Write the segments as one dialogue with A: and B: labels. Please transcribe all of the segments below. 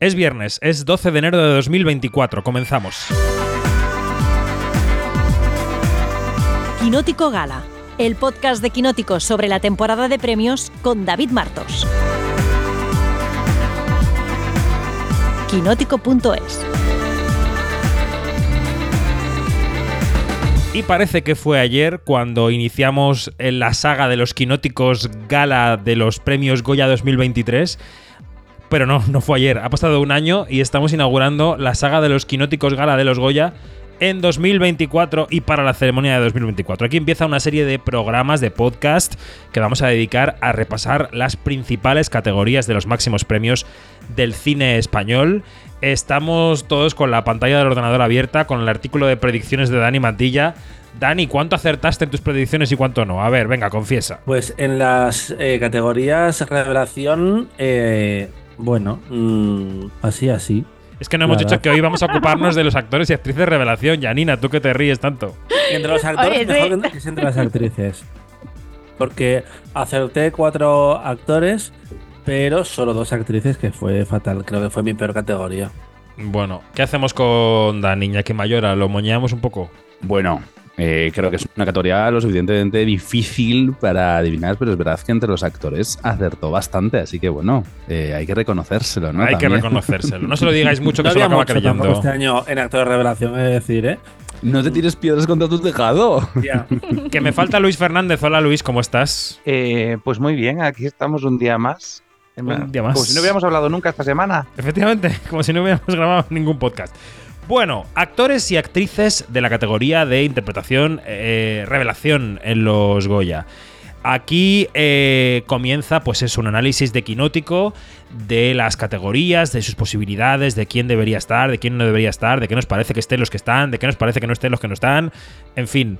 A: Es viernes, es 12 de enero de 2024, comenzamos.
B: Quinótico Gala, el podcast de Quinótico sobre la temporada de premios con David Martos. Quinótico.es
A: Y parece que fue ayer cuando iniciamos la saga de los quinóticos gala de los premios Goya 2023 pero no, no fue ayer. Ha pasado un año y estamos inaugurando la saga de los quinóticos gala de los Goya en 2024 y para la ceremonia de 2024. Aquí empieza una serie de programas de podcast que vamos a dedicar a repasar las principales categorías de los máximos premios del cine español. Estamos todos con la pantalla del ordenador abierta, con el artículo de predicciones de Dani Mantilla. Dani, ¿cuánto acertaste en tus predicciones y cuánto no? A ver, venga, confiesa.
C: Pues en las eh, categorías revelación, eh, bueno, mm, así, así.
A: Es que no hemos dicho que hoy vamos a ocuparnos de los actores y actrices de revelación. Yanina, tú que te ríes tanto.
C: entre los actores, mejor que es entre las actrices. Porque acerté cuatro actores, pero solo dos actrices, que fue fatal. Creo que fue mi peor categoría.
A: Bueno, ¿qué hacemos con la niña que mayora? ¿Lo moñamos un poco?
D: Bueno, eh, creo que es una categoría lo suficientemente difícil para adivinar, pero es verdad que entre los actores acertó bastante, así que bueno, eh, hay que reconocérselo, ¿no?
A: Hay que reconocérselo. No se lo digáis mucho que se lo acaba creyendo.
C: Este año en actor de revelación, es decir, ¿eh?
D: No te tires piedras contra tu tejado.
A: que me falta Luis Fernández. Hola Luis, ¿cómo estás?
E: Eh, pues muy bien, aquí estamos un día más.
A: Un día más.
E: Como si no hubiéramos hablado nunca esta semana.
A: Efectivamente, como si no hubiéramos grabado ningún podcast. Bueno, actores y actrices de la categoría de interpretación eh, revelación en los Goya. Aquí eh, comienza, pues es un análisis de quinótico de las categorías, de sus posibilidades, de quién debería estar, de quién no debería estar, de qué nos parece que estén los que están, de qué nos parece que no estén los que no están. En fin,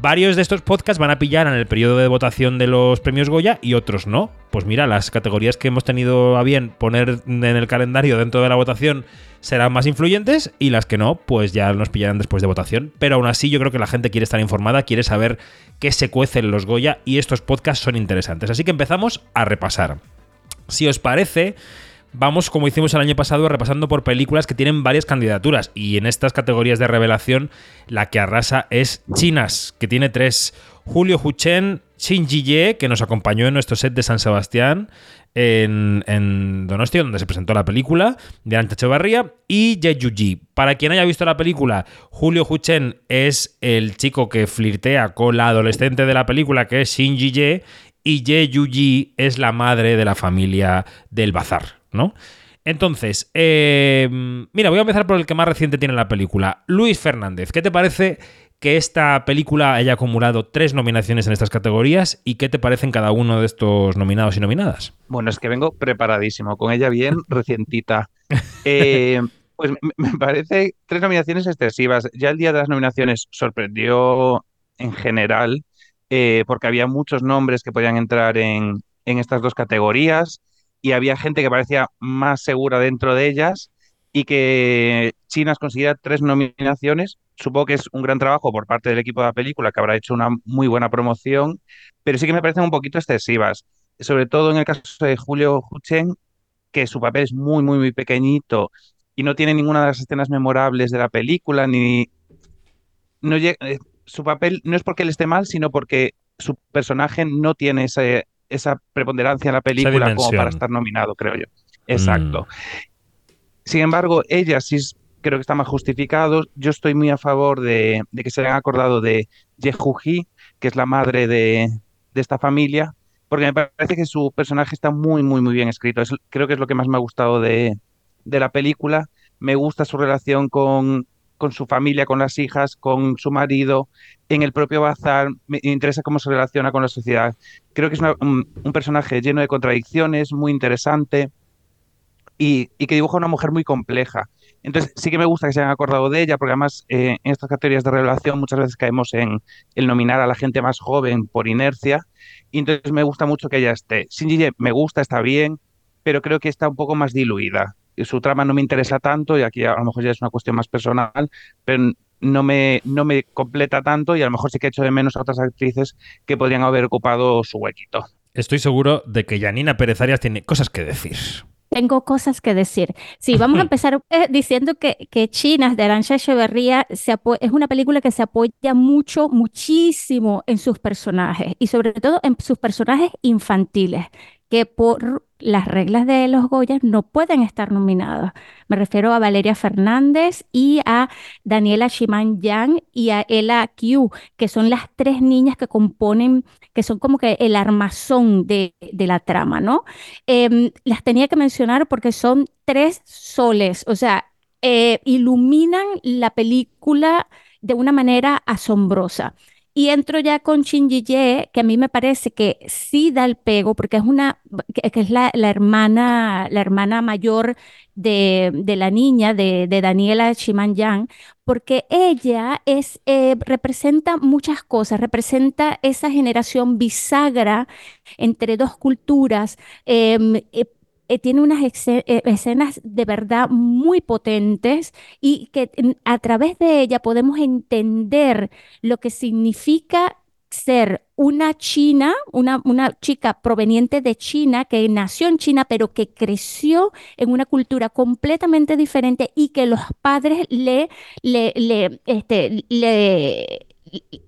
A: varios de estos podcasts van a pillar en el periodo de votación de los premios Goya y otros no. Pues mira, las categorías que hemos tenido a bien poner en el calendario dentro de la votación serán más influyentes y las que no, pues ya nos pillarán después de votación. Pero aún así yo creo que la gente quiere estar informada, quiere saber qué se cuece en los Goya y estos podcasts son interesantes. Así que empezamos a repasar. Si os parece, vamos, como hicimos el año pasado, repasando por películas que tienen varias candidaturas. Y en estas categorías de revelación, la que arrasa es Chinas, que tiene tres. Julio Huchen, Shin Ji que nos acompañó en nuestro set de San Sebastián, en, en Donostia, donde se presentó la película, de Ancha Echevarría, y Ye Yuji. Para quien haya visto la película, Julio Huchen es el chico que flirtea con la adolescente de la película, que es Shinji Ye, y Ye Yuji es la madre de la familia del bazar, ¿no? Entonces, eh, mira, voy a empezar por el que más reciente tiene la película. Luis Fernández, ¿qué te parece que esta película haya acumulado tres nominaciones en estas categorías y qué te parecen cada uno de estos nominados y nominadas.
E: Bueno, es que vengo preparadísimo, con ella bien recientita. Eh, pues me parece tres nominaciones excesivas. Ya el día de las nominaciones sorprendió en general eh, porque había muchos nombres que podían entrar en, en estas dos categorías y había gente que parecía más segura dentro de ellas y que Chinas considera tres nominaciones supongo que es un gran trabajo por parte del equipo de la película, que habrá hecho una muy buena promoción, pero sí que me parecen un poquito excesivas. Sobre todo en el caso de Julio Huchen, que su papel es muy, muy, muy pequeñito y no tiene ninguna de las escenas memorables de la película, ni. No eh, su papel no es porque él esté mal, sino porque su personaje no tiene esa preponderancia en la película como para estar nominado, creo yo. Exacto. Mm. Sin embargo, ella sí creo que está más justificado. Yo estoy muy a favor de, que se hayan acordado de Yehuji, que es la madre de, esta familia, porque me parece que su personaje está muy, muy, muy bien escrito. creo que es lo que más me ha gustado de, la película. Me gusta su relación con, con su familia, con las hijas, con su marido, en el propio bazar, me interesa cómo se relaciona con la sociedad. Creo que es un, personaje lleno de contradicciones, muy interesante y, que dibuja una mujer muy compleja. Entonces, sí que me gusta que se hayan acordado de ella, porque además eh, en estas categorías de revelación muchas veces caemos en el nominar a la gente más joven por inercia. Y entonces me gusta mucho que ella esté. Shinji me gusta, está bien, pero creo que está un poco más diluida. Su trama no me interesa tanto, y aquí a lo mejor ya es una cuestión más personal, pero no me, no me completa tanto y a lo mejor sí que echo de menos a otras actrices que podrían haber ocupado su huequito.
A: Estoy seguro de que Janina Pérez Arias tiene cosas que decir.
F: Tengo cosas que decir. Sí, vamos a empezar eh, diciendo que, que Chinas de Arancha Echeverría se es una película que se apoya mucho, muchísimo en sus personajes y sobre todo en sus personajes infantiles que por las reglas de los Goyas no pueden estar nominados. Me refiero a Valeria Fernández y a Daniela Shiman Yang y a Ella Q, que son las tres niñas que componen, que son como que el armazón de, la trama, ¿no? Em, las tenía que mencionar porque son tres soles, o sea, eh, iluminan la película de una manera asombrosa. Y entro ya con Shinji Ye, que a mí me parece que sí da el pego, porque es una, que, es la, hermana, la hermana mayor de, la niña, de, Daniela Yang, porque ella es, eh, representa muchas cosas, representa esa generación bisagra entre dos culturas. Em, eh, eh, tiene unas eh, escenas de verdad muy potentes y que a través de ella podemos entender lo que significa ser una china, una, una, chica proveniente de China, que nació en China, pero que creció en una cultura completamente diferente y que los padres le, le, este, le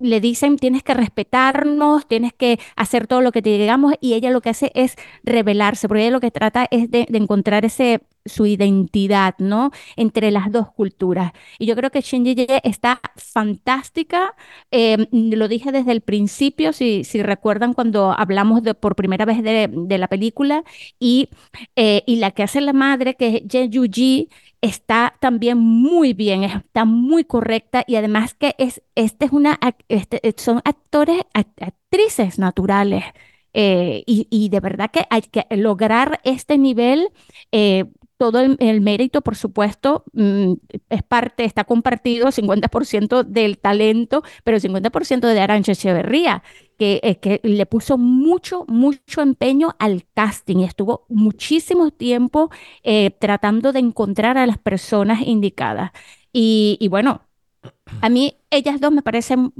F: le dicen tienes que respetarnos, tienes que hacer todo lo que te digamos y ella lo que hace es revelarse, porque ella lo que trata es de, encontrar ese su identidad, ¿no? Entre las dos culturas. Y yo creo que Shinji Ye está fantástica. Em, lo dije desde el principio, si, si recuerdan cuando hablamos de, por primera vez de, la película, y, eh, y la que hace la madre, que es Ye Yuji, está también muy bien, está muy correcta y además que es, este es una, este, son actores, actrices naturales. Eh, y, de verdad que hay que lograr este nivel eh, todo el, mérito, por supuesto, mm, es parte, está compartido 50% del talento, pero 50% de Arancha Echeverría, que, que le puso mucho, mucho empeño al casting y estuvo muchísimo tiempo eh, tratando de encontrar a las personas indicadas. Y, y bueno, a mí ellas dos me parecen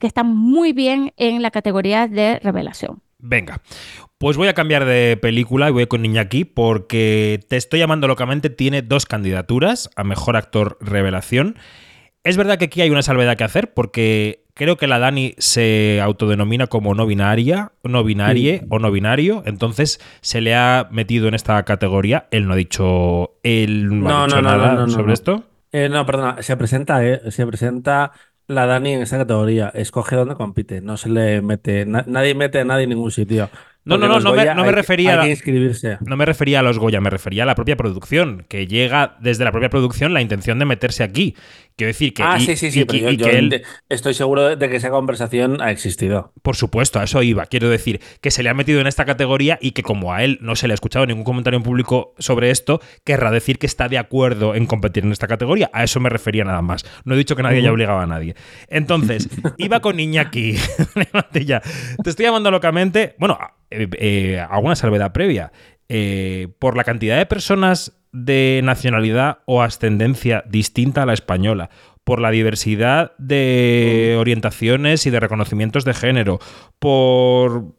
F: que están muy bien en la categoría de revelación.
A: Venga, pues voy a cambiar de película y voy con Iñaki porque Te estoy llamando locamente tiene dos candidaturas a Mejor Actor Revelación. Es verdad que aquí hay una salvedad que hacer porque creo que la Dani se autodenomina como no binaria, no binarie o no binario, entonces se le ha metido en esta categoría. Él no ha dicho, él no, ha dicho nada sobre esto.
C: Eh, no, perdona, se presenta, eh, se presenta la Dani en esa categoría. Escoge dónde compite. No se le mete. nadie mete a nadie en ningún sitio.
A: No, no, no, no me, refería
C: a inscribirse.
A: No me refería a los Goya, me refería a la propia producción, que llega desde la propia producción la intención de meterse aquí. Quiero decir que.
C: Ah, sí, sí, sí, pero yo, él, estoy seguro de que esa conversación ha existido.
A: Por supuesto, a eso iba. Quiero decir que se le ha metido en esta categoría y que, como a él no se le ha escuchado ningún comentario en público sobre esto, querrá decir que está de acuerdo en competir en esta categoría. A eso me refería nada más. No he dicho que nadie haya obligado a nadie. Entonces, iba con Iñaki. ya. Te estoy llamando locamente. Bueno, eh, eh, alguna salvedad previa. Eh, por la cantidad de personas de nacionalidad o ascendencia distinta a la española, por la diversidad de mm. orientaciones y de reconocimientos de género, por,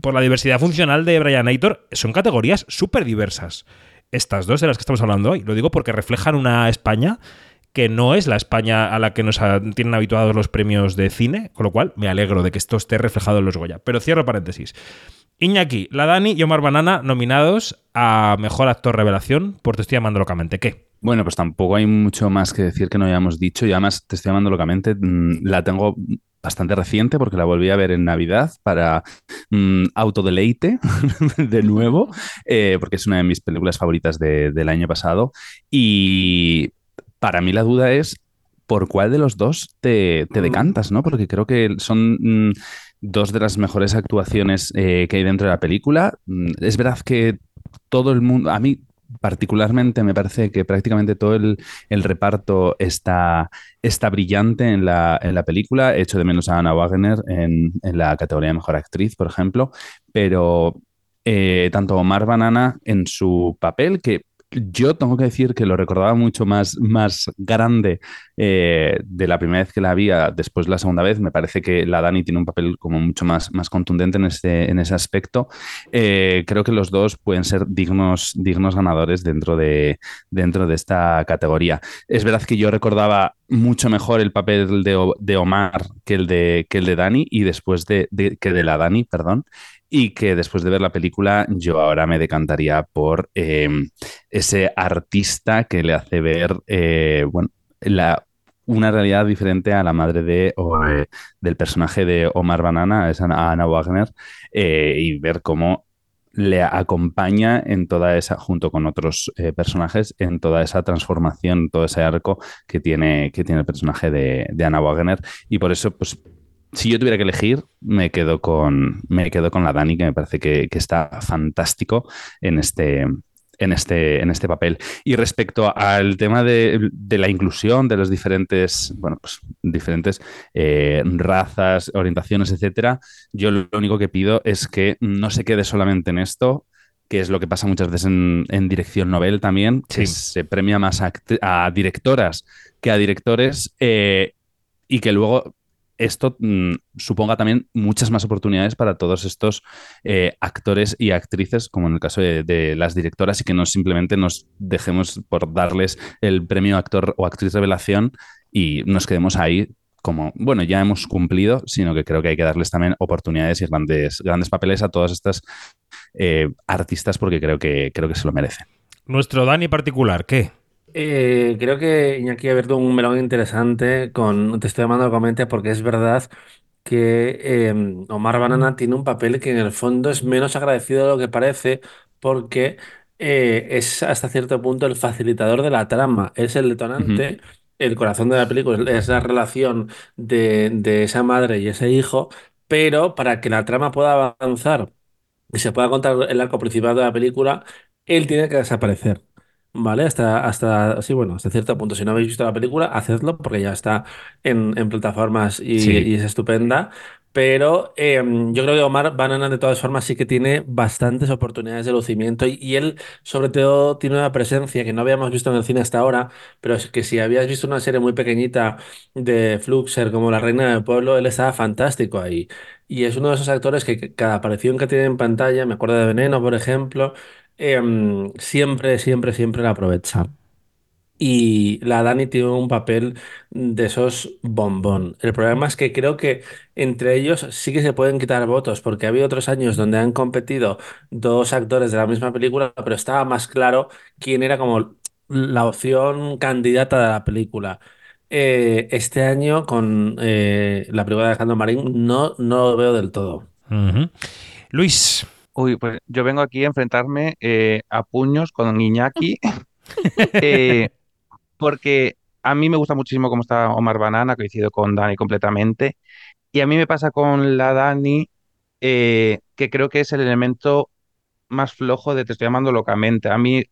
A: por la diversidad funcional de Brian Aitor, son categorías súper diversas. Estas dos de las que estamos hablando hoy. Lo digo porque reflejan una España que no es la España a la que nos tienen habituados los premios de cine, con lo cual me alegro de que esto esté reflejado en los Goya. Pero cierro paréntesis. Iñaki, la Dani y Omar Banana nominados a Mejor Actor Revelación por Te estoy llamando locamente. ¿Qué?
D: Bueno, pues tampoco hay mucho más que decir que no hayamos dicho. Y además, Te estoy llamando locamente, mm, la tengo bastante reciente porque la volví a ver en Navidad para mm, autodeleite de nuevo, eh, porque es una de mis películas favoritas del año pasado. Y para mí la duda es por cuál de los dos te, te decantas, ¿no? Porque creo que son mm, dos de las mejores actuaciones eh, que hay dentro de la película. Mm, es verdad que todo el mundo, a mí particularmente me parece que prácticamente todo el, reparto está, está brillante en la, en la película. He hecho de menos a Anna Wagner en, la categoría de Mejor Actriz, por ejemplo, pero eh, tanto Omar Banana en su papel, que yo tengo que decir que lo recordaba mucho más, más grande eh, de la primera vez que la vi después la segunda vez. Me parece que la Dani tiene un papel como mucho más, más contundente en, este, en ese aspecto. Eh, creo que los dos pueden ser dignos, dignos ganadores dentro de, dentro de esta categoría. Es verdad que yo recordaba mucho mejor el papel de, de Omar que el de, que el de Dani y después de, que de la Dani, perdón y que después de ver la película yo ahora me decantaría por em, ese artista que le hace ver eh, bueno, una realidad diferente a la madre de, eh, del personaje de Omar Banana, es Ana Wagner, eh, y ver cómo le acompaña en toda esa, junto con otros personajes, en toda esa transformación, todo ese arco que tiene, que tiene el personaje de, de Ana Wagner. Y por eso, pues si yo tuviera que elegir, me quedo con, me quedo con la Dani, que me parece que, está fantástico en este, en este, en este papel. Y respecto al tema de, la inclusión de las diferentes, bueno, pues, diferentes eh, razas, orientaciones, etcétera, yo lo único que pido es que no se quede solamente en esto, que es lo que pasa muchas veces en, dirección novel también, que se premia más a, directoras que a directores eh, y que luego esto mm, suponga también muchas más oportunidades para todos estos eh, actores y actrices, como en el caso de, las directoras, y que no simplemente nos dejemos por darles el premio actor o actriz revelación y nos quedemos ahí como, bueno, ya hemos cumplido, sino que creo que hay que darles también oportunidades y grandes, grandes papeles a todas estas eh, artistas porque creo que, creo que se lo merecen.
A: Nuestro Dani particular, ¿qué?
C: Eh, creo que Iñaki ha abierto un melón interesante con Te estoy llamando comente porque es verdad que em, Omar Banana tiene un papel que en el fondo es menos agradecido de lo que parece porque eh, es hasta cierto punto el facilitador de la trama, es el detonante, el corazón de la película, es la relación de, de esa madre y ese hijo, pero para que la trama pueda avanzar y se pueda contar el arco principal de la película, él tiene que desaparecer. ¿Vale? Hasta, hasta, sí, bueno, hasta cierto punto. Si no habéis visto la película, hacedlo porque ya está en, plataformas y, es estupenda. Pero em, yo creo que Omar Banana, de todas formas, sí que tiene bastantes oportunidades de lucimiento y, él, sobre todo, tiene una presencia que no habíamos visto en el cine hasta ahora, pero es que si habías visto una serie muy pequeñita de Fluxer como La Reina del Pueblo, él estaba fantástico ahí. Y es uno de esos actores que cada aparición que tiene en pantalla, me acuerdo de Veneno, por ejemplo, Em, siempre, siempre, siempre la aprovecha. Y la Dani tiene un papel de esos bombón. El problema es que creo que entre ellos sí que se pueden quitar votos, porque ha habido otros años donde han competido dos actores de la misma película, pero estaba más claro quién era como la opción candidata de la película. Eh, este año, con eh, la película de Alejandro Marín, no, no lo veo del todo.
A: Luis.
E: Uy, pues yo vengo aquí a enfrentarme eh, a puños con Iñaki, eh, porque a mí me gusta muchísimo cómo está Omar Banana, coincido con Dani completamente, y a mí me pasa con la Dani, eh, que creo que es el elemento más flojo de Te estoy llamando locamente. A mí,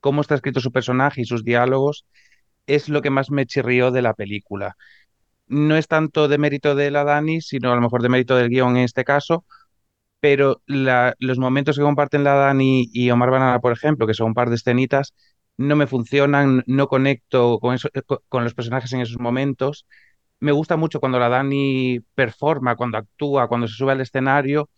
E: cómo está escrito su personaje y sus diálogos es lo que más me chirrió de la película. No es tanto de mérito de la Dani, sino a lo mejor de mérito del guion en este caso, pero los momentos que comparten la Dani y Omar Banana, por ejemplo, que son un par de escenitas, no me funcionan, no conecto con, eso, con los personajes en esos momentos. Me gusta mucho cuando la Dani performa, cuando actúa, cuando se sube al escenario,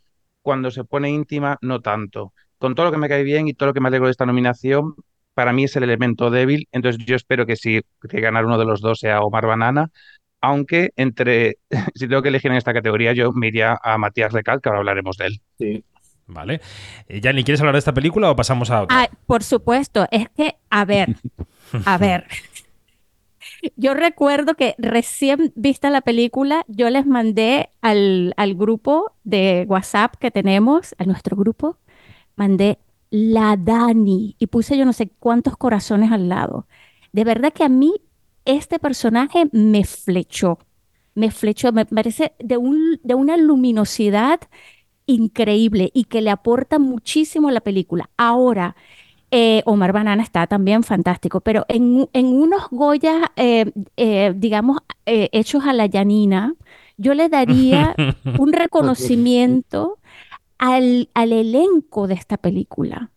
E: cuando se pone íntima, no tanto. Con todo lo que me cae bien y todo lo que me alegro de esta nominación, para mí es el elemento débil, entonces yo espero que si que ganar uno de los dos sea Omar Banana, aunque entre, si tengo que elegir en esta categoría, yo me iría a Matías Recal, que ahora hablaremos de él.
C: Sí.
A: Vale. Eh, Yanni, ¿quieres hablar de esta película o pasamos a otra?
F: Ah, por supuesto, es que, a ver, a ver. Yo recuerdo que recién vista la película, yo les mandé al, al grupo de WhatsApp que tenemos, a nuestro grupo, mandé la Dani y puse yo no sé cuántos corazones al lado. De verdad que a mí este personaje me flechó, me flechó, me parece de, un, de una luminosidad increíble y que le aporta muchísimo a la película. Ahora, eh, Omar Banana está también fantástico, pero en, unos Goya, eh, eh, digamos, hechos a la llanina, yo le daría un reconocimiento al, al elenco de esta película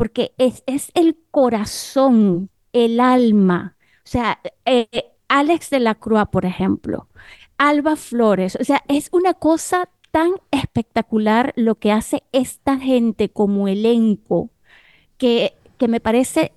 F: porque es, es el corazón, el alma. Sea, eh, Alex de la Cruz, por ejemplo, Alba Flores, o sea, es una cosa tan espectacular lo que hace esta gente como elenco que, que me parece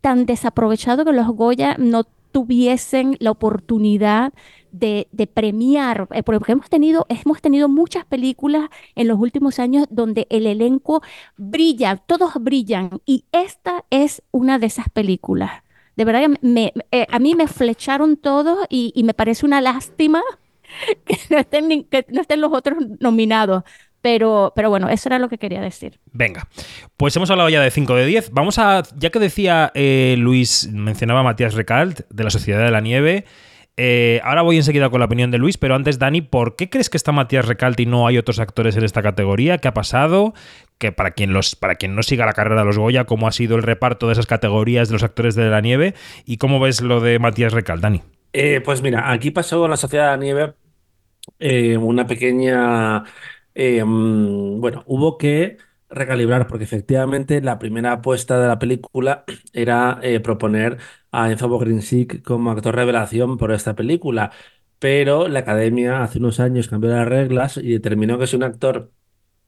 F: tan desaprovechado que los Goya no tuviesen la oportunidad de, de premiar, eh, porque hemos tenido, hemos tenido muchas películas en los últimos años donde el elenco brilla, todos brillan, y esta es una de esas películas. De verdad que me, eh, a mí me flecharon todos y, me parece una lástima que no estén, que no los otros nominados. Pero, pero bueno, eso era lo que quería decir.
A: Venga, pues hemos hablado ya de 5 de 10. Vamos a, ya que decía eh, Luis, mencionaba a Matías Recalt de la Sociedad de la Nieve. Eh, ahora voy enseguida con la opinión de Luis, pero antes, Dani, ¿por qué crees que está Matías Recalt y no hay otros actores en esta categoría? ¿Qué ha pasado? Que para quien, los, para quien no siga la carrera de los Goya, ¿cómo ha sido el reparto de esas categorías de los actores de la nieve? ¿Y cómo ves lo de Matías Recalt, Dani?
C: Eh, pues mira, aquí pasó con la Sociedad de la Nieve eh, una pequeña... mm, bueno, hubo que recalibrar porque efectivamente la primera apuesta de la película era eh, proponer a Enzo Bogrinchik como actor revelación por esta película, pero la Academia hace unos años cambió las reglas y determinó que si un actor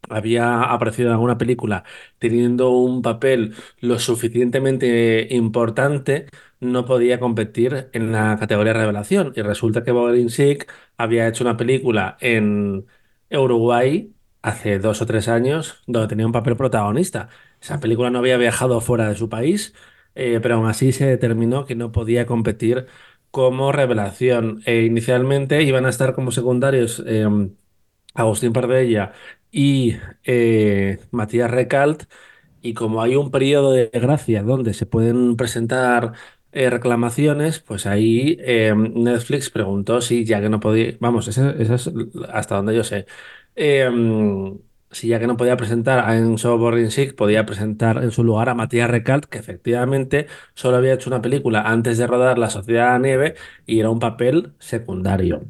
C: había aparecido en alguna película teniendo un papel lo suficientemente importante, no podía competir en la categoría revelación. Y resulta que Bogdansik había hecho una película en Uruguay hace dos o tres años donde tenía un papel protagonista. Esa película no había viajado fuera de su país, eh, pero aún así se determinó que no podía competir como revelación. E inicialmente iban a estar como secundarios em, Agustín Pardella y eh, Matías Recalt. Y como hay un periodo de gracia donde se pueden presentar eh, reclamaciones, pues ahí eh, Netflix preguntó si ya que no podía, vamos, esa, esa es hasta donde yo sé, Eh, si ya que no podía presentar a Enzo Borinsik, podía presentar en su lugar a Matías Recalt, que efectivamente solo había hecho una película antes de rodar La Sociedad de la Nieve y era un papel secundario.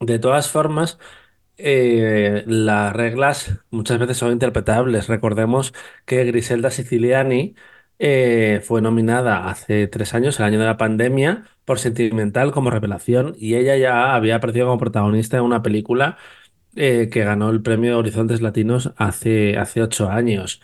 C: De todas formas, eh, las reglas muchas veces son interpretables. Recordemos que Griselda Siciliani eh, fue nominada hace tres años, el año de la pandemia, por Sentimental como revelación y ella ya había aparecido como protagonista en una película eh, que ganó el premio Horizontes Latinos hace, hace ocho años.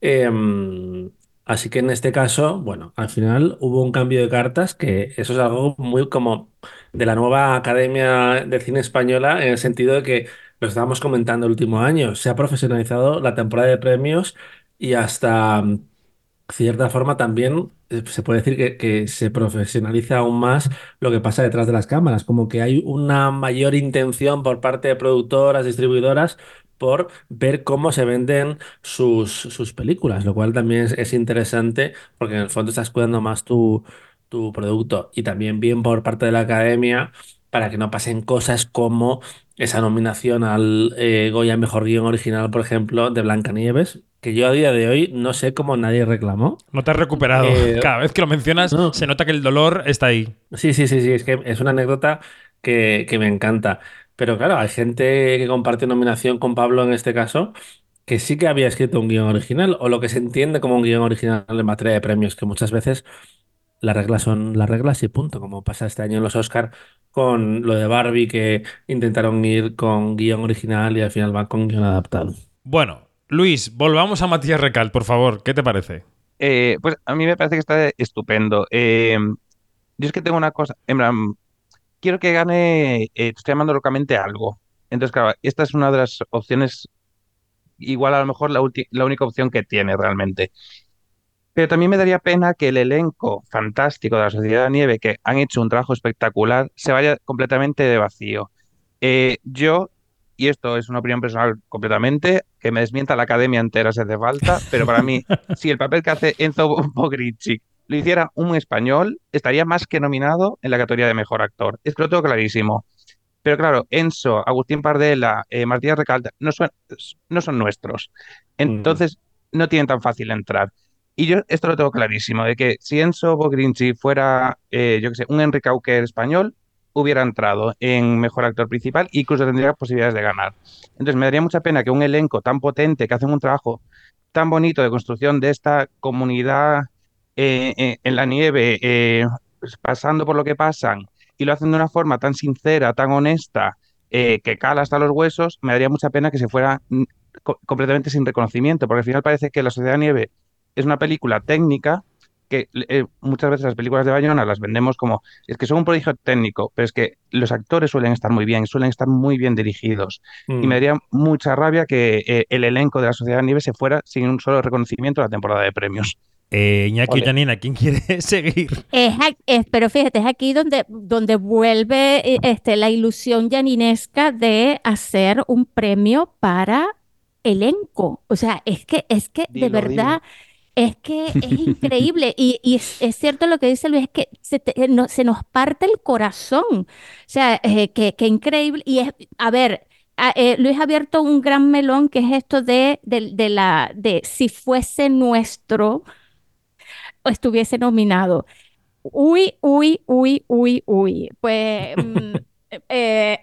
C: Em, así que en este caso, bueno, al final hubo un cambio de cartas, que eso es algo muy como de la nueva Academia de Cine Española, en el sentido de que lo estábamos comentando el último año, se ha profesionalizado la temporada de premios y hasta cierta forma también eh, se puede decir que, que se profesionaliza aún más lo que pasa detrás de las cámaras, como que hay una mayor intención por parte de productoras, distribuidoras, por ver cómo se venden sus, sus películas, lo cual también es, es interesante porque en el fondo estás cuidando más tu, tu producto. Y también bien por parte de la academia para que no pasen cosas como esa nominación al eh, Goya Mejor Guión Original, por ejemplo, de Blancanieves, que yo a día de hoy no sé cómo nadie reclamó.
A: No te has recuperado.
C: Eh,
A: Cada vez que lo mencionas,
C: no.
A: se nota que el dolor está ahí.
C: Sí, sí, sí, sí, es que es una anécdota que, que me encanta. Pero claro, hay gente que comparte nominación con Pablo en este caso, que sí que había escrito un guion original, o lo que se entiende como un guion original en materia de premios, que muchas veces las reglas son las reglas y punto, como pasa este año en los Oscar con lo de Barbie, que intentaron ir con guion original y al final van con guion adaptado.
A: Bueno, Luis, volvamos a Matías Recalt, por favor. ¿Qué te parece?
E: Eh, pues a mí me parece que está estupendo. Eh, yo es que tengo una cosa, en plan, quiero que gane, eh, estoy llamando locamente algo. Entonces, claro, esta es una de las opciones, igual a lo mejor la, la única opción que tiene realmente. Pero también me daría pena que el elenco fantástico de la Sociedad de la Nieve, que han hecho un trabajo espectacular, se vaya completamente de vacío. Eh, yo, y esto es una opinión personal completamente, que me desmienta la academia entera si hace falta, pero para mí, si el papel que hace Enzo Bogrichik lo hiciera un español, estaría más que nominado en la categoría de mejor actor. Es que lo tengo clarísimo. Pero claro, Enzo, Agustín Pardela, eh, Martínez Recalta, no son, no son nuestros. Entonces, no tienen tan fácil entrar. Y yo esto lo tengo clarísimo, de que si Enzo Bogrinchi fuera, eh, yo qué sé, un Enrique Auquer español, hubiera entrado en mejor actor principal e incluso tendría posibilidades de ganar. Entonces me daría mucha pena que un elenco tan potente, que hacen un trabajo tan bonito de construcción de esta comunidad eh, eh, en la nieve, pues, pasando por lo que pasan, y lo hacen de una forma tan sincera, tan honesta, que cala hasta los huesos, me daría mucha pena que se fuera mm, co- completamente sin reconocimiento, porque al final parece que La Sociedad Nieve es una película técnica que eh, muchas veces las películas de Bayona las vendemos como, es que son un prodigio técnico, pero es que los actores suelen estar muy bien, suelen estar muy bien dirigidos. Y me
C: Mm.
E: daría mucha rabia que eh, el elenco de La Sociedad de Nieve se fuera sin un solo reconocimiento a la temporada de premios.
A: Eh, Iñaki Janina, ¿quién quiere seguir?
F: Es, pero fíjate, es aquí donde, donde vuelve eh, este, la ilusión yaninesca de hacer un premio para elenco. O sea, es que, es que de
E: Dilo,
F: verdad, es que es increíble. Y, y es, es cierto lo que dice Luis, es que se, te- no- se nos parte el corazón. O sea, eh, que, que increíble. Y es, a ver, eh, Luis ha abierto un gran melón que es esto de, de, de la, de si fuese nuestro o estuviese nominado. Uy, uy, uy, uy, uy. Pues mm, eh,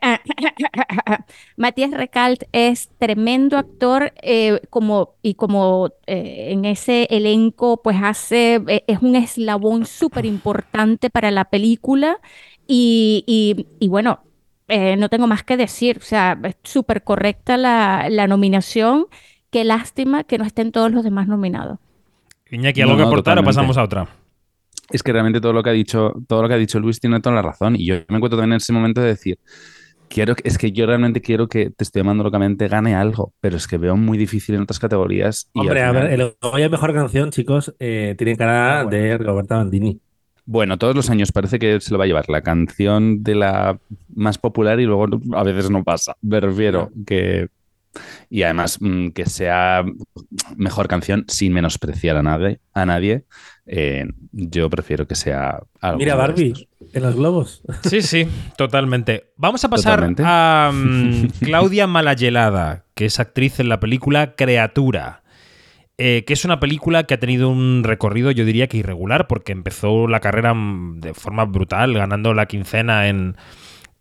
F: Matías Recalt es tremendo actor eh, como, y como eh, en ese elenco pues hace, eh, es un eslabón súper importante para la película y, y- bueno, eh, no tengo más que decir, o sea, es súper correcta la, la nominación. Qué lástima que no estén todos los demás nominados.
A: Iñaki, ¿algo que aportar o pasamos a otra?
D: Es que realmente todo lo que ha dicho, todo lo que ha dicho Luis tiene toda la razón. Y yo me encuentro también en ese momento de decir, quiero, es que yo realmente quiero que Te estoy amando locamente gane algo, pero es que veo muy difícil en otras categorías. Y
C: Hombre, a ver, el Goya Mejor Canción, chicos, eh, tiene cara
A: Ah, bueno.
C: de Roberta Bandini.
D: Bueno, todos los años parece que se lo va a llevar la canción de la más popular y luego a veces no pasa. Me refiero que. Y además mm, que sea mejor canción sin menospreciar a nadie. A nadie eh, yo prefiero que sea algo
C: Mira, Barbie, en los globos.
A: Sí, sí, totalmente. Vamos a pasar
D: Totalmente.
A: a mm, Claudia Malayelada, que es actriz en la película Creatura. eh, que es una película que ha tenido un recorrido, yo diría que irregular, porque empezó la carrera mm, de forma brutal, ganando la quincena en,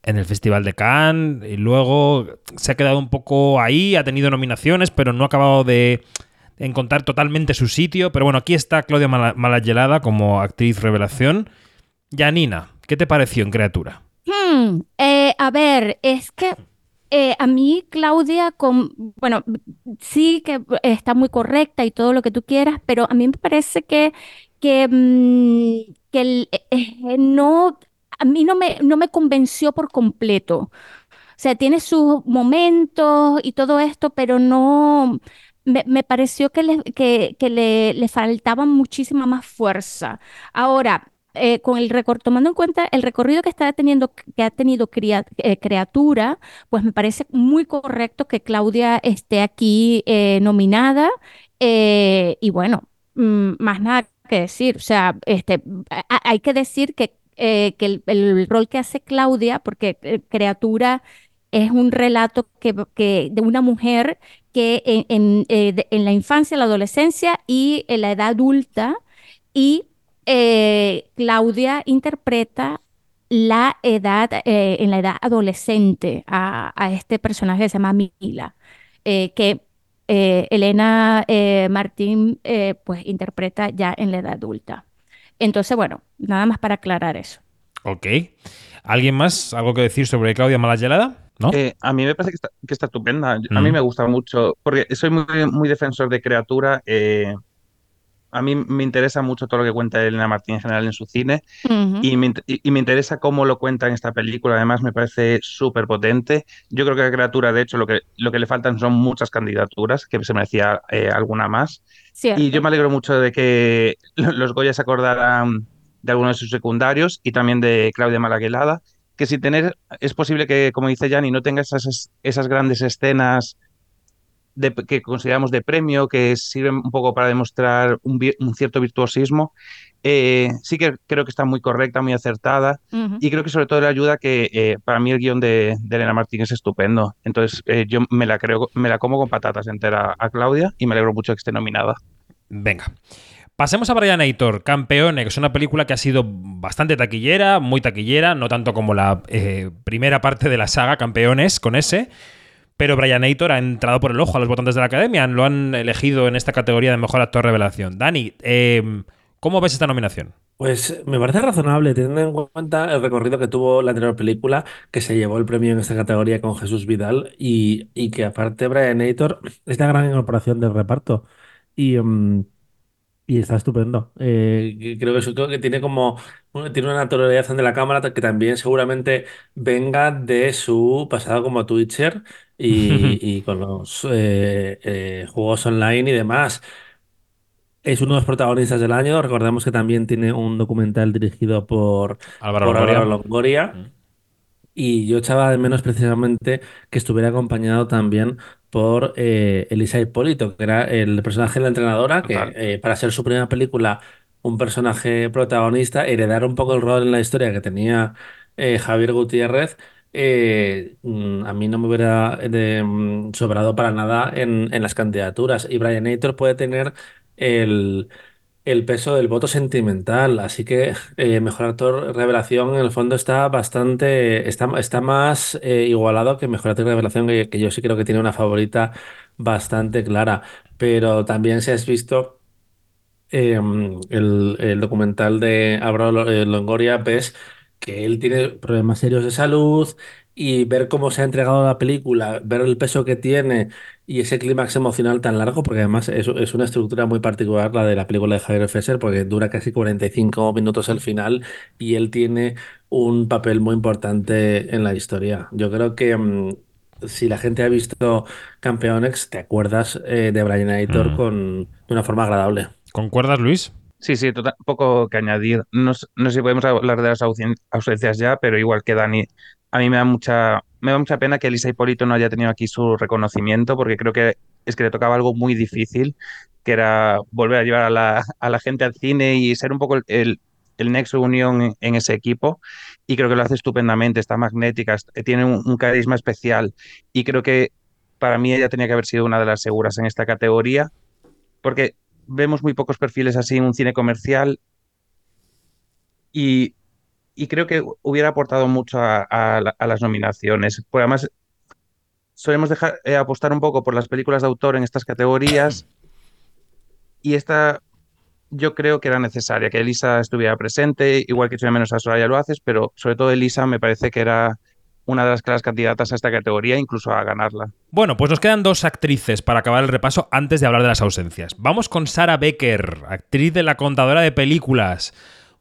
A: en el Festival de Cannes, y luego se ha quedado un poco ahí, ha tenido nominaciones, pero no ha acabado de encontrar totalmente su sitio. Pero bueno, aquí está Claudia Mala- Malayelada como actriz revelación. Janina, ¿qué te pareció en Creatura?
F: Hmm, eh, a ver, es que eh, a mí Claudia, con, bueno, sí que está muy correcta y todo lo que tú quieras, pero a mí me parece que, que, mm, que eh, no, a mí no me, no me convenció por completo. O sea, tiene sus momentos y todo esto, pero no, me, pareció que, le, que, le, faltaba muchísima más fuerza. Ahora, eh, con el recor- tomando en cuenta el recorrido que está teniendo, que ha tenido eh, Criatura, pues me parece muy correcto que Claudia esté aquí eh, nominada. eh, y bueno, mm, más nada que decir. O sea, este, hay que decir que, eh, que el, el rol que hace Claudia, porque Criatura es un relato que, de una mujer que en, en, eh, en la infancia, la adolescencia y en la edad adulta, y eh, Claudia interpreta la edad, eh, en la edad adolescente a, este personaje que se llama Mila, eh, que Elena Martín pues interpreta ya en la edad adulta. Entonces, bueno, nada más para aclarar eso.
A: Ok. ¿Alguien más? ¿Algo que decir sobre Claudia Malayelada? ¿No?
E: Eh, a mí me parece que está, que está estupenda. A mí
A: Mm.
E: me gusta mucho, porque soy muy, muy defensor de criatura. eh, a mí me interesa mucho todo lo que cuenta Elena Martín en general en su cine
F: Ujú.
E: y me, y me interesa cómo lo cuenta en esta película. Además, me parece súper potente. Yo creo que a criatura, de hecho, lo que, lo que le faltan son muchas candidaturas, que se merecía eh, alguna más.
F: Cierto.
E: Y yo me alegro mucho de que los Goya se acordaran de algunos de sus secundarios y también de Claudia Malaguelada, que sin tener, es posible que, como dice Yanni, no tenga esas, esas grandes escenas de- que consideramos de premio, que sirven un poco para demostrar un, cierto virtuosismo. Eh, sí que creo que está muy correcta, muy acertada y creo que sobre todo le ayuda que eh, para mí el guion de, de Elena Martín es estupendo. Entonces eh, yo me la creo, me la como con patatas entera a Claudia y me alegro mucho de que esté nominada.
A: Venga. Pasemos a Brian Aitor, Campeone, que es una película que ha sido bastante taquillera, muy taquillera, no tanto como la eh, primera parte de la saga Campeones con ese, pero Brian Aitor ha entrado por el ojo a los votantes de la academia. Lo han elegido en esta categoría de mejor actor revelación. Dani, eh, ¿cómo ves esta nominación?
C: Pues me parece razonable, teniendo en cuenta el recorrido que tuvo la anterior película, que se llevó el premio en esta categoría con Jesús Vidal, y, que aparte Brian Aitor es la gran incorporación del reparto. Y, mm, y está estupendo. Eh, creo que eso creo que tiene como una- tiene una naturalidad de la cámara que también seguramente venga de su pasado como Twitcher y, y con los eh, eh, juegos online y demás. Es uno de los protagonistas del año. Recordemos que también tiene un documental dirigido por,
A: Álvaro
C: por
A: Longoria.
C: Álvaro Longoria.
A: Mm.
C: Y yo echaba de menos precisamente que estuviera acompañado también por eh, Elisa Hipólito, que era el personaje de la entrenadora, que
E: Total.
C: eh, para ser su primera película, un personaje protagonista, heredar un poco el rol en la historia que tenía eh, Javier Gutiérrez, eh, mm, a mí no me hubiera eh, mm, sobrado para nada en, en las candidaturas. Y Brian Aitor puede tener el el peso del voto sentimental. Así que eh, mejor actor revelación en el fondo está bastante, está, está más eh, igualado que mejor actor revelación, que, yo sí creo que tiene una favorita bastante clara. Pero también si has visto eh, el, el documental de Álvaro eh, Longoria, ves que él tiene problemas serios de salud y ver cómo se ha entregado la película, ver el peso que tiene y ese clímax emocional tan largo, porque además es, es una estructura muy particular la de la película de Javier Fesser, porque dura casi 45 minutos el final y él tiene un papel muy importante en la historia. Yo creo que... mm, Si la gente ha visto Campeones, te acuerdas eh, de Brian Aitor
A: Mm.
C: con, de una forma agradable.
A: ¿Concuerdas, Luis?
E: Sí, sí, tota- poco que añadir. No, no sé si podemos hablar de las ausen- ausencias ya, pero igual que Dani, a mí me da mucha, me da mucha pena que Elisa Hipólito no haya tenido aquí su reconocimiento, porque creo que es que le tocaba algo muy difícil, que era volver a llevar a la, a la gente al cine y ser un poco el, el, el unión en, ese equipo. Y creo que lo hace estupendamente, está magnética, tiene un, un carisma especial. Y creo que para mí ella tenía que haber sido una de las seguras en esta categoría, porque vemos muy pocos perfiles así en un cine comercial y, y creo que hubiera aportado mucho a, a la- a las nominaciones. Porque además solemos dejar eh, apostar un poco por las películas de autor en estas categorías y esta yo creo que era necesaria, que Elisa estuviera presente, igual que echo menos a Soraya lo haces, pero sobre todo Elisa me parece que era una de las claras candidatas a esta categoría, incluso a ganarla.
A: Bueno, pues nos quedan dos actrices para acabar el repaso antes de hablar de las ausencias. Vamos con Sarah Becker, actriz de La Contadora de Películas.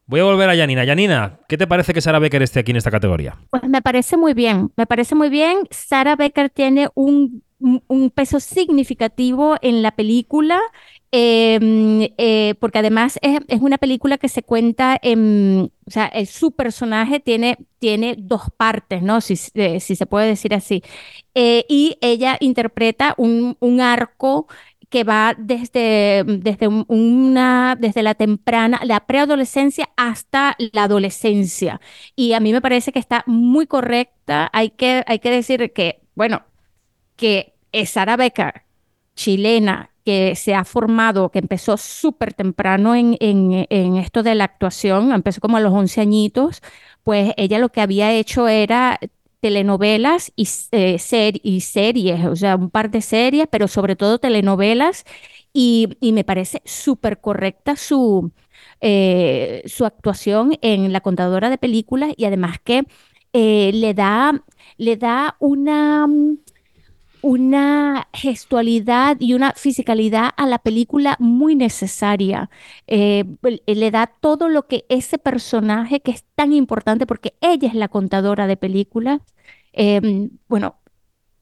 A: Voy a volver a Janina. Janina, ¿qué te parece que Sarah Becker esté aquí en esta categoría?
F: Pues me parece muy bien, me parece muy bien. Sarah Becker tiene un- un peso significativo en la película, eh, eh, porque además es, es una película que se cuenta en, o sea, el- su personaje tiene, tiene dos partes, ¿no? Si, eh, si se puede decir así. Eh, y ella interpreta un, un arco que va desde, desde un- una, desde la temprana, la preadolescencia hasta la adolescencia. Y a mí me parece que está muy correcta. Hay que, hay que decir que, bueno, que Sara Becker, chilena, que se ha formado, que empezó súper temprano en, en, en esto de la actuación, empezó como a los 11 añitos, pues ella lo que había hecho era telenovelas y, eh, y series, o sea, un par de series, pero sobre todo telenovelas, y, y me parece súper correcta su, eh, su actuación en La Contadora de Películas y además que eh, le da, le da una, una gestualidad y una fisicalidad a la película muy necesaria. Eh, le le da todo lo que ese personaje que es tan importante porque ella es la contadora de películas. eh, bueno,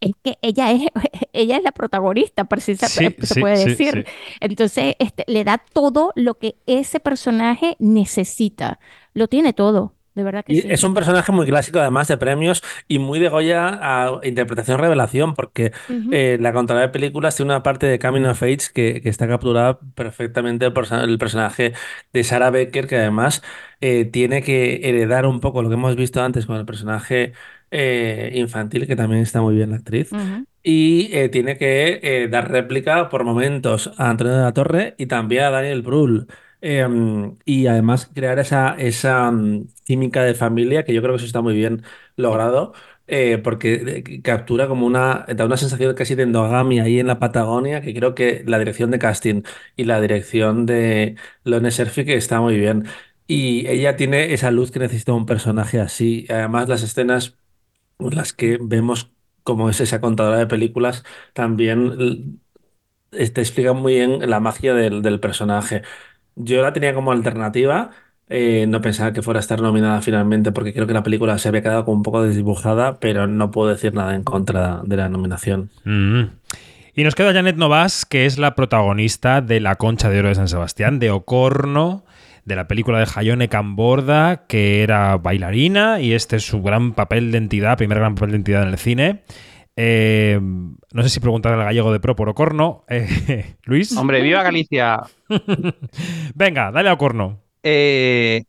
F: es que ella es, ella es la protagonista, precisa-
A: Sí,
F: se
A: sí,
F: puede
A: sí,
F: decir.
A: sí.
F: Entonces, este, le da todo lo que ese personaje necesita. Lo tiene todo, de verdad que
C: Y
F: sí.
C: es un personaje muy clásico, además de premios, y muy de Goya a interpretación revelación, porque eh, la contadora de películas tiene una parte de Coming of Age que, que está capturada perfectamente perso- el personaje de Sarah Becker, que además eh, tiene que heredar un poco lo que hemos visto antes con el personaje eh, infantil, que también está muy bien la actriz. Y tiene que dar réplica por momentos a Antonio de la Torre y también a Daniel Brühl. Eh, y además crear esa, esa mm, química de familia, que yo creo que eso está muy bien logrado. eh, porque eh, captura como una, da una sensación casi de endogamia ahí en la Patagonia, que creo que la dirección de casting y la dirección de Lone Serfi que está muy bien. Y ella tiene esa luz que necesita un personaje así. Además, las escenas en las que vemos cómo es esa contadora de películas también eh, te explican muy bien la magia del, del personaje. Yo la tenía como alternativa. eh, no pensaba que fuera a estar nominada finalmente porque creo que la película se había quedado como un poco desdibujada, pero no puedo decir nada en contra de la nominación.
A: Mm. Y nos queda Janet Novas, que es la protagonista de La Concha de Oro de San Sebastián, de Ocorno, de la película de Jayone Camborda, que era bailarina, y este es su gran papel de entidad, primer gran papel de entidad en el cine. Eh, no sé si preguntar al gallego de pro por Ocorno. Eh, Luis.
E: Hombre, viva Galicia.
A: Venga, dale a Ocorno.
E: Eh,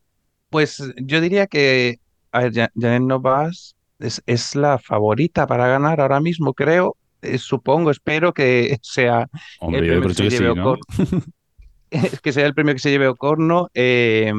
E: pues yo diría que, a ver, Ja- Janet Novas es, es la favorita para ganar ahora mismo, creo. Eh, supongo, espero que sea
D: Hombre,
E: el
D: yo
E: premio
D: creo
E: que se
D: que sí,
E: lleve
D: ¿no?
E: Ocor- que sea el premio que se lleve Ocorno, eh,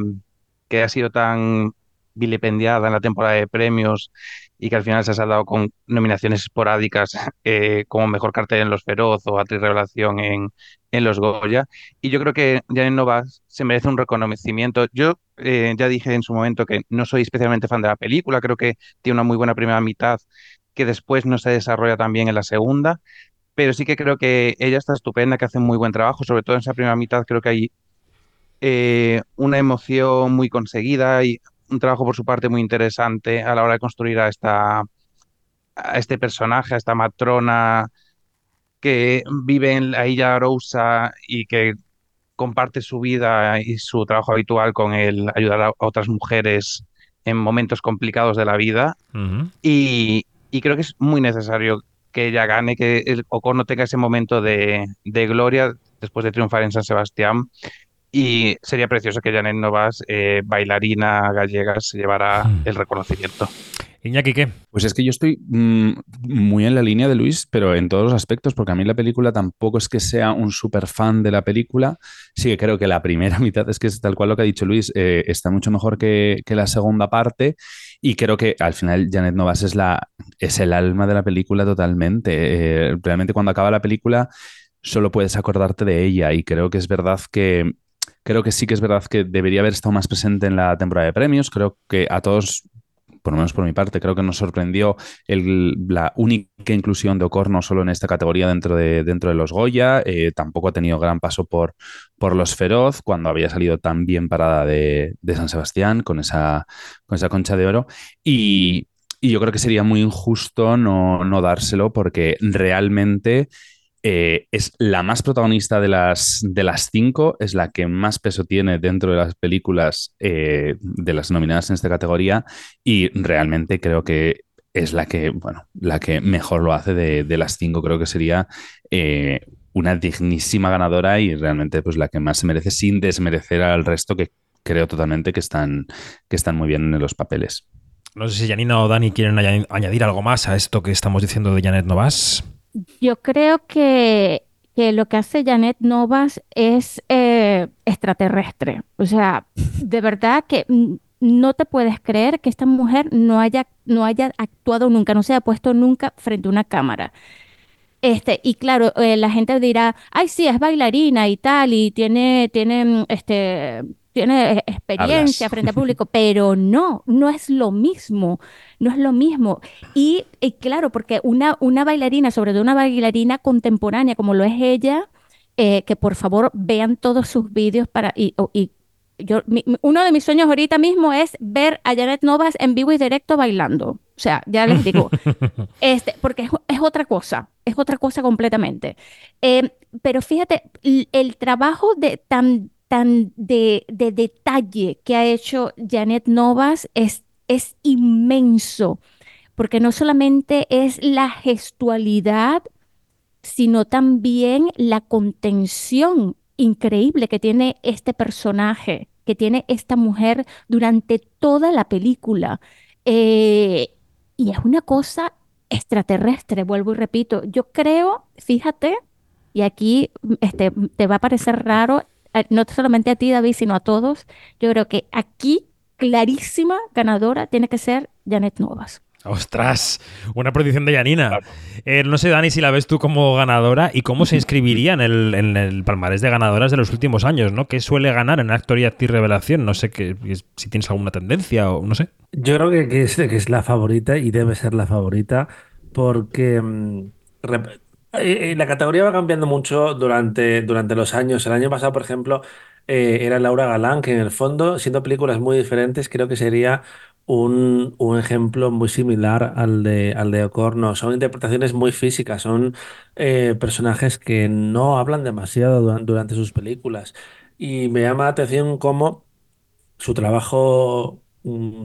E: que ha sido tan vilipendiada en la temporada de premios y que al final se ha saldado con nominaciones esporádicas eh, como Mejor Cartel en Los Feroz o Actriz Revelación en, en Los Goya. Y yo creo que Janet Novas se merece un reconocimiento. Yo eh, ya dije en su momento que no soy especialmente fan de la película, creo que tiene una muy buena primera mitad que después no se desarrolla tan bien en la segunda, pero sí que creo que ella está estupenda, que hace un muy buen trabajo, sobre todo en esa primera mitad creo que hay eh, una emoción muy conseguida y un trabajo por su parte muy interesante a la hora de construir a esta a este personaje, a esta matrona que vive en la isla Arousa y que comparte su vida y su trabajo habitual con el ayudar a otras mujeres en momentos complicados de la vida. Y, y creo que es muy necesario que ella gane, que el Ocorno tenga ese momento de, de gloria después de triunfar en San Sebastián. Y sería precioso que Janet Novas, eh, bailarina gallega, se llevara
A: Hmm.
E: el reconocimiento.
A: Iñaki, ¿qué?
D: Pues es que yo estoy mm, muy en la línea de Luis, pero en todos los aspectos, porque a mí la película tampoco es que sea un súper fan de la película. Sí que creo que la primera mitad es que es tal cual lo que ha dicho Luis, eh, está mucho mejor que, que la segunda parte. Y creo que al final Janet Novas es, la, es el alma de la película totalmente. Eh, realmente cuando acaba la película solo puedes acordarte de ella y creo que es verdad que... Creo que sí que es verdad que debería haber estado más presente en la temporada de premios. Creo que a todos por lo menos por mi parte, creo que nos sorprendió la única inclusión de Ocorno solo en esta categoría dentro de, dentro de los Goya. Eh, tampoco ha tenido gran paso por, por los Feroz, cuando había salido tan bien parada de, de San Sebastián con esa, con esa concha de oro. Y, y yo creo que sería muy injusto no, no dárselo porque realmente eh, es la más protagonista de las, de las cinco, es la que más peso tiene dentro de las películas eh, de las nominadas en esta categoría y realmente creo que es la que, bueno, la que mejor lo hace de, de las cinco. Creo que sería eh, una dignísima ganadora y realmente pues la que más se merece sin desmerecer al resto que creo totalmente que están, que están muy bien en los papeles.
A: No sé si Janina o Dani quieren aña- añadir algo más a esto que estamos diciendo de Janet Novas.
F: Yo creo que, que lo que hace Janet Novas es eh, extraterrestre. O sea, de verdad que no te puedes creer que esta mujer no haya, no haya actuado nunca, no se haya puesto nunca frente a una cámara. Este, y claro, eh, la gente dirá, ay, sí, es bailarina y tal, y tiene, tiene, mm, este, tiene eh, experiencia
D: Hablas.
F: frente al público, pero no, no es lo mismo, no es lo mismo. Y, y claro, porque una, una bailarina, sobre todo una bailarina contemporánea como lo es ella, eh, que por favor vean todos sus vídeos para, y, y yo, mi- uno de mis sueños ahorita mismo es ver a Janet Novas en vivo y directo bailando. O sea, ya les digo, este, porque es, es otra cosa, es otra cosa completamente. Eh, pero fíjate, l- el trabajo de tan, tan de, de detalle que ha hecho Janet Novas es, es inmenso, porque no solamente es la gestualidad, sino también la contención increíble que tiene este personaje, que tiene esta mujer durante toda la película. Eh, y es una cosa extraterrestre, vuelvo y repito. Yo creo, fíjate, y aquí este, te va a parecer raro, no solamente a ti, David, sino a todos. Yo creo que aquí, clarísima ganadora, tiene que ser Janet Novas.
A: Ostras, una predicción de Yanina. Eh, no sé, Dani, si la ves tú como ganadora y cómo se inscribiría en el, en el palmarés de ganadoras de los últimos años, ¿no? ¿Qué suele ganar en Actor y Actriz Revelación? No sé que, si tienes alguna tendencia o no sé.
C: Yo creo que, que es, que es la favorita y debe ser la favorita porque mm, eh, eh, la categoría va cambiando mucho durante, durante los años. El año pasado, por ejemplo, eh, era Laura Galán, que en el fondo, siendo películas muy diferentes, creo que sería un, un ejemplo muy similar al de, al de Ocorno. Son interpretaciones muy físicas, son personajes que no hablan demasiado duran- durante sus películas. Y me llama la atención cómo su trabajo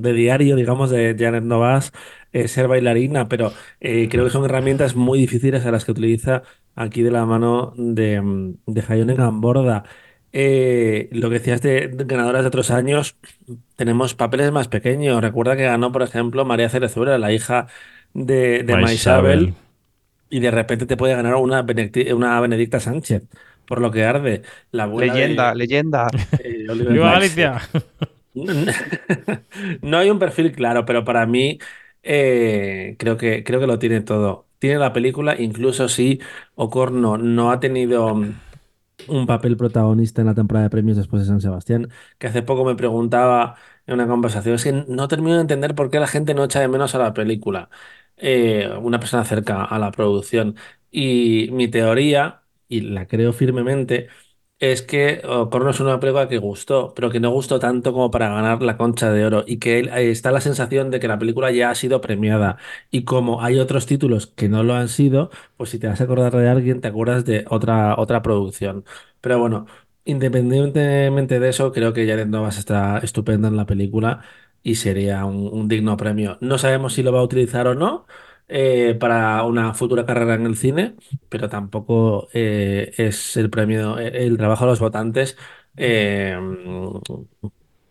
C: de diario, digamos, de Janet Novas, es ser bailarina, pero eh, creo que son herramientas muy difíciles a las que utiliza aquí de la mano de, mm, de Hayone Gamborda. Eh, lo que decías de, de ganadoras de otros años, tenemos papeles más pequeños. Recuerda que ganó, por ejemplo, María Cerezuela, la hija de, de
A: Maisabel.
C: Y de repente te puede ganar una, Benedicti- una Benedicta Sánchez, por lo que arde, la abuela
E: Leyenda,
C: de
E: leyenda.
C: eh, Oliver
A: ¡Viva
C: Platt.
A: Galicia!
C: No hay un perfil claro, pero para mí eh, creo que, creo que lo tiene todo. Tiene la película, incluso si Ocorno no ha tenido mm, un papel protagonista en la temporada de premios después de San Sebastián, que hace poco me preguntaba en una conversación, es que no termino de entender por qué la gente no echa de menos a la película, eh, una persona cerca a la producción. Y mi teoría, y la creo firmemente, es que Ocorno es una película que gustó, pero que no gustó tanto como para ganar la Concha de Oro y que está la sensación de que la película ya ha sido premiada y como hay otros títulos que no lo han sido, pues si te vas a acordar de alguien, te acuerdas de otra, otra producción. Pero bueno, independientemente de eso, creo que Jared Novas está estupenda en la película y sería un digno premio. No sabemos si lo va a utilizar o no eh, para una futura carrera en el cine, pero tampoco eh, es el premio, el, el trabajo de los votantes eh,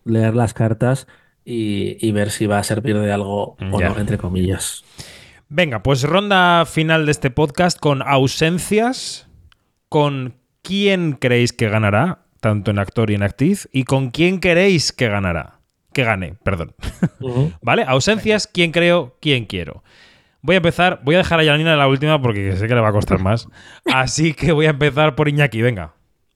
C: leer las cartas y, y ver si va a servir de algo o
A: Ya.
C: no, entre comillas.
A: Venga, pues ronda final de este podcast con ausencias, con quién creéis que ganará, tanto en actor y en actriz, y con quién queréis que ganará. Que gane, perdón. ¿Vale? Ausencias, quién creo, quién quiero. Voy a empezar, voy a dejar a Yanina la última porque sé que le va a costar más. Así que voy a empezar por Iñaki, venga.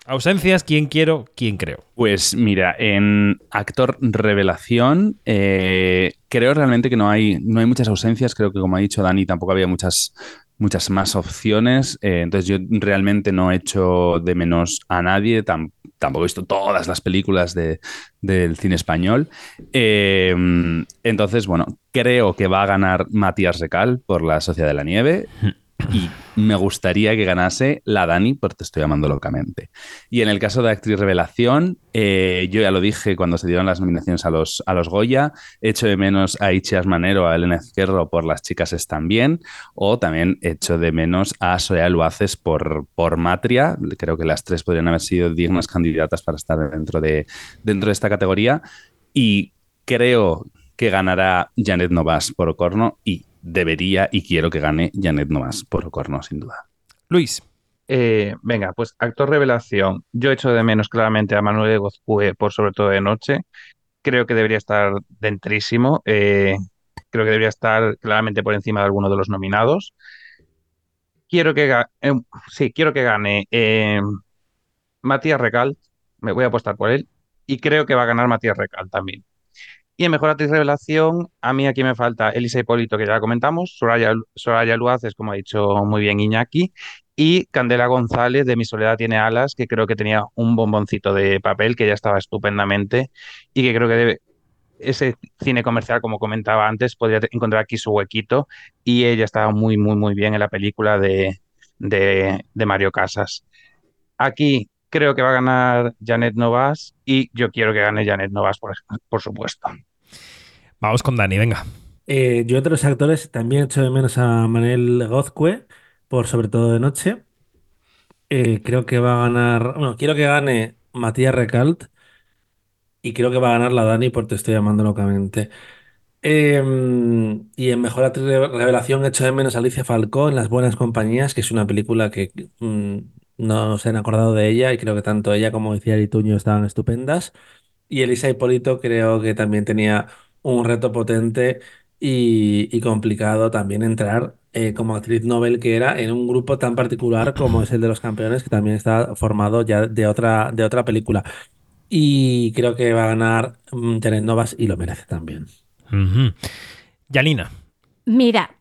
A: Ausencias, quién quiero, quién creo.
D: Pues mira, en actor revelación, eh, creo realmente que no hay, no hay muchas ausencias. Creo que, como ha dicho Dani, tampoco había muchas, muchas más opciones. Eh, entonces, yo realmente no he hecho de menos a nadie. tam- tampoco he visto todas las películas de- del cine español. Eh, entonces, bueno, creo que va a ganar Matías Recal por La Sociedad de la Nieve. Y me gustaría que ganase la Dani, porque te estoy amando locamente. Y en el caso de actriz revelación, eh, yo ya lo dije cuando se dieron las nominaciones a los, a los Goya, echo de menos a Ichi Asmanero, a Elena Ezquerro por Las chicas están bien, o también echo de menos a Soraya Luaces por, por Matria. Creo que las tres podrían haber sido dignas candidatas para estar dentro de, dentro de esta categoría. Y creo que ganará Janet Novas por Ocorno y debería y quiero que gane Janet Novas por Ocorno, sin duda.
A: Luis.
E: Eh, venga, pues actor revelación. Yo echo de menos claramente a Manuel Gozcue por sobre todo de noche. Creo que debería estar dentrísimo. eh, creo que debería estar claramente por encima de alguno de los nominados. Quiero que eh, sí, quiero que gane Matías Recal. Me voy a apostar por él. Y creo que va a ganar Matías Recal también. Y en Mejor Actriz Revelación, a mí aquí me falta Elisa Hipólito, que ya la comentamos, Soraya, Soraya como ha dicho muy bien Iñaki, y Candela González de Mi Soledad tiene alas, que creo que tenía un bomboncito de papel que ya estaba estupendamente y que creo que ese cine comercial, como comentaba antes, podría encontrar aquí su huequito y ella estaba muy, muy, muy bien en la película de, de, de Mario Casas. Aquí creo que va a ganar Janet Novas y yo quiero que gane Janet Novas, por, por supuesto.
A: Vamos con Dani, venga.
C: Eh, yo entre los actores también echo de menos a Manel Gozcue, por sobre todo de noche. Eh, creo que va a ganar, bueno, quiero que gane Matías Recalt y creo que va a ganar la Dani porque te estoy llamando locamente. Eh, y en Mejor Actriz de Revelación echo de menos a Alicia Falcó en Las Buenas Compañías, que es una película que mm, no se han acordado de ella y creo que tanto ella como decía Ituño estaban estupendas. Y Elisa Hipólito creo que también tenía un reto potente y, y complicado también entrar eh, como actriz Nobel que era en un grupo tan particular como es el de los campeones, que también está formado ya de otra, de otra película. Y creo que va a ganar mm, Janet Novas y lo merece también.
A: Ujú. Yanina.
F: Mira,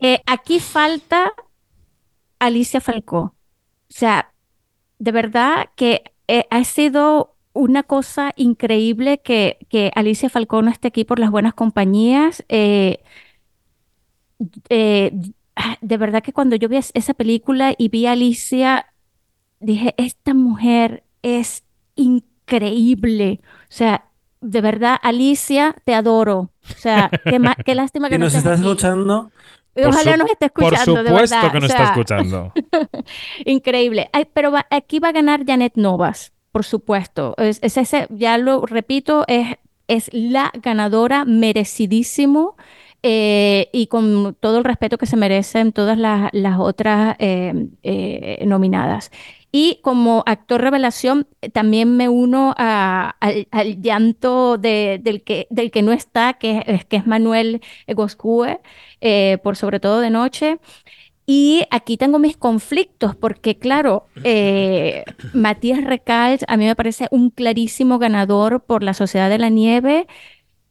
F: eh, aquí falta Alicia Falcó. O sea, de verdad que eh, ha sido una cosa increíble que, que Alicia Falcó no esté aquí por las buenas compañías. Eh, eh, ah, de verdad que cuando yo vi es- esa película y vi a Alicia, dije, esta mujer es increíble. O sea, de verdad, Alicia, te adoro. O sea, qué, ma- qué lástima que
C: nos estás
F: aquí.
C: escuchando,
F: Ojalá
A: su-
F: nos esté
A: Por
F: escuchando, de
A: supuesto
F: verdad.
A: que nos
F: O
A: está
F: sea,
A: escuchando.
F: Increíble. Ay, pero va- aquí va a ganar Janet Novas, por supuesto. Es, es ese, ya lo repito, es, es la ganadora merecidísimo eh, y con todo el respeto que se merecen todas las, las otras eh, eh, nominadas. Y como actor revelación, eh, también me uno al, llanto de- del, que, no está, que es, Manuel Goscue, eh, por sobre todo de noche. Y aquí tengo mis conflictos, porque claro, eh, Matías Recalt a mí me parece un clarísimo ganador por la Sociedad de la Nieve,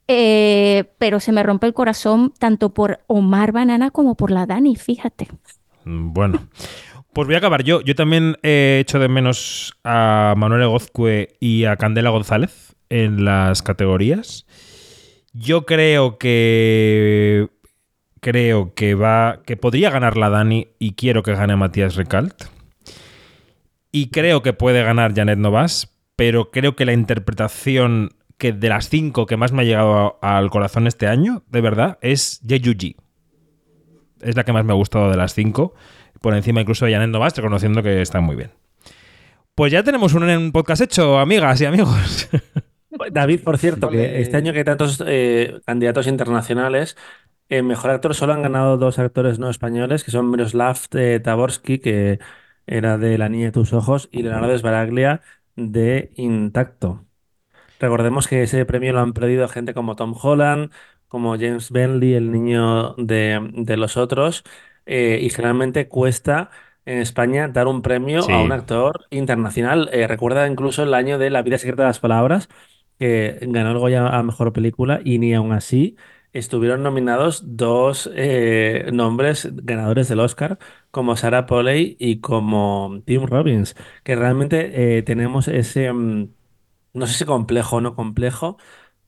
F: eh, pero se me rompe el corazón tanto por Omar Banana como por la Dani, fíjate.
A: Mm, Bueno, pues voy a acabar yo. Yo también he hecho de menos a Manuel Gozcue y a Candela González en las categorías. Yo creo que creo que va que podría ganar la Dani y quiero que gane Matías Recalt. Y creo que puede ganar Janet Novas, pero creo que la interpretación que de las cinco que más me ha llegado al corazón este año, de verdad, es Yejuji. Es la que más me ha gustado de las cinco, por encima incluso de Janet Novas, reconociendo que está muy bien. Pues ya tenemos un, un podcast hecho, amigas y amigos.
C: David, por cierto,
E: Vale.
C: que este año que hay tantos eh, candidatos internacionales, el mejor actor solo han ganado dos actores no españoles, que son Miroslav eh, Taborski, que era de La niña de tus ojos, y Leonardo Sbaraglia de Intacto. Recordemos que ese premio lo han perdido gente como Tom Holland, como James Bentley, el niño de, de los otros, eh, y generalmente cuesta en España dar un premio a un actor internacional. Eh, recuerda incluso el año de La vida secreta de las palabras, que ganó el Goya a mejor película, y ni aun así estuvieron nominados dos eh, nombres ganadores del Oscar, como Sarah Polley y como Tim Robbins, que realmente eh, tenemos ese. mm, no sé si complejo o no complejo,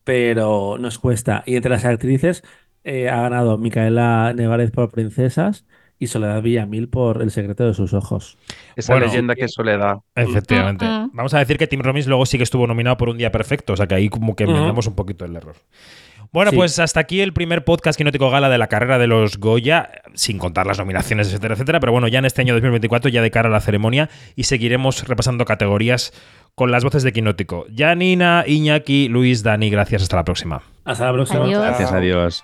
C: pero nos cuesta. Y entre las actrices eh, ha ganado Micaela Nevarez por Princesas y Soledad Villamil por El secreto de sus ojos.
E: Esa
A: Bueno.
E: leyenda que es soledad.
A: Efectivamente. Vamos a decir que Tim Robbins luego sí que estuvo nominado por un día perfecto, o sea que ahí como que enmendamos un poquito el error. Bueno,
C: Sí.
A: pues hasta aquí el primer podcast Quinótico Gala de la carrera de los Goya, sin contar las nominaciones, etcétera, etcétera. Pero bueno, ya en este año 2024, ya de cara a la ceremonia, y seguiremos repasando categorías con las voces de Quinótico. Janina, Iñaki, Luis, Dani, gracias. Hasta la próxima.
C: Hasta la próxima.
F: Adiós.
D: Gracias, adiós.